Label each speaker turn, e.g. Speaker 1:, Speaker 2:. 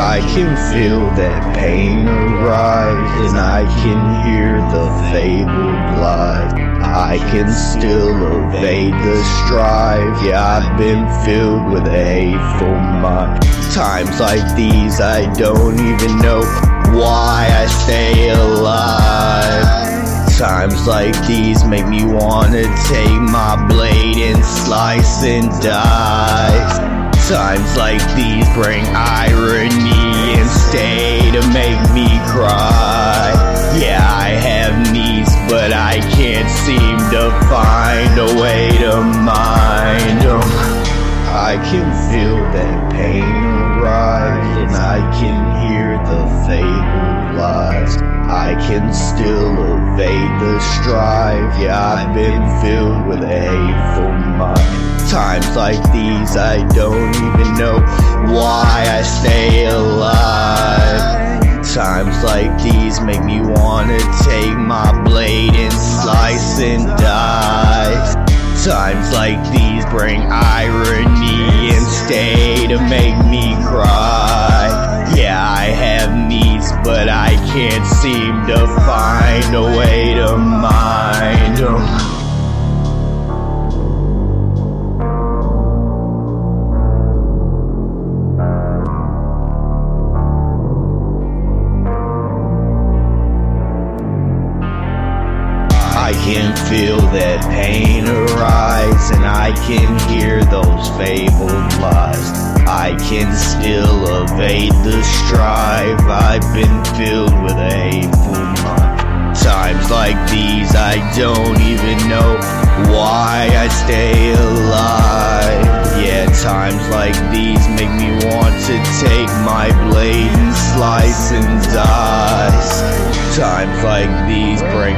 Speaker 1: I can feel that pain arise, and I can hear the fabled lies. I can still evade the strife. Yeah, I've been filled with a hateful mind. Times like these, I don't even know why I stay alive. Times like these make me wanna take my blade and slice and dice. Times like these bring irony and stay to make me cry. Yeah, I have needs, but I can't seem to find a way to mind them. I can feel that pain arise, and I can hear the fabled lies. I can still evade the strife. Yeah, I've been filled with a hateful mind. Times like these, I don't even know why I stay alive. Times like these make me wanna take my blade and slice and die. Times like these bring irony and stay to make me cry. I have needs, but I can't seem to find a way to mind them. I can feel that pain arise, and I can hear those evade the strife. I've been filled with a hateful mind. Times like these, I don't even know why I stay alive. Yeah, times like these make me want to take my blade and slice and dice. Times like these bring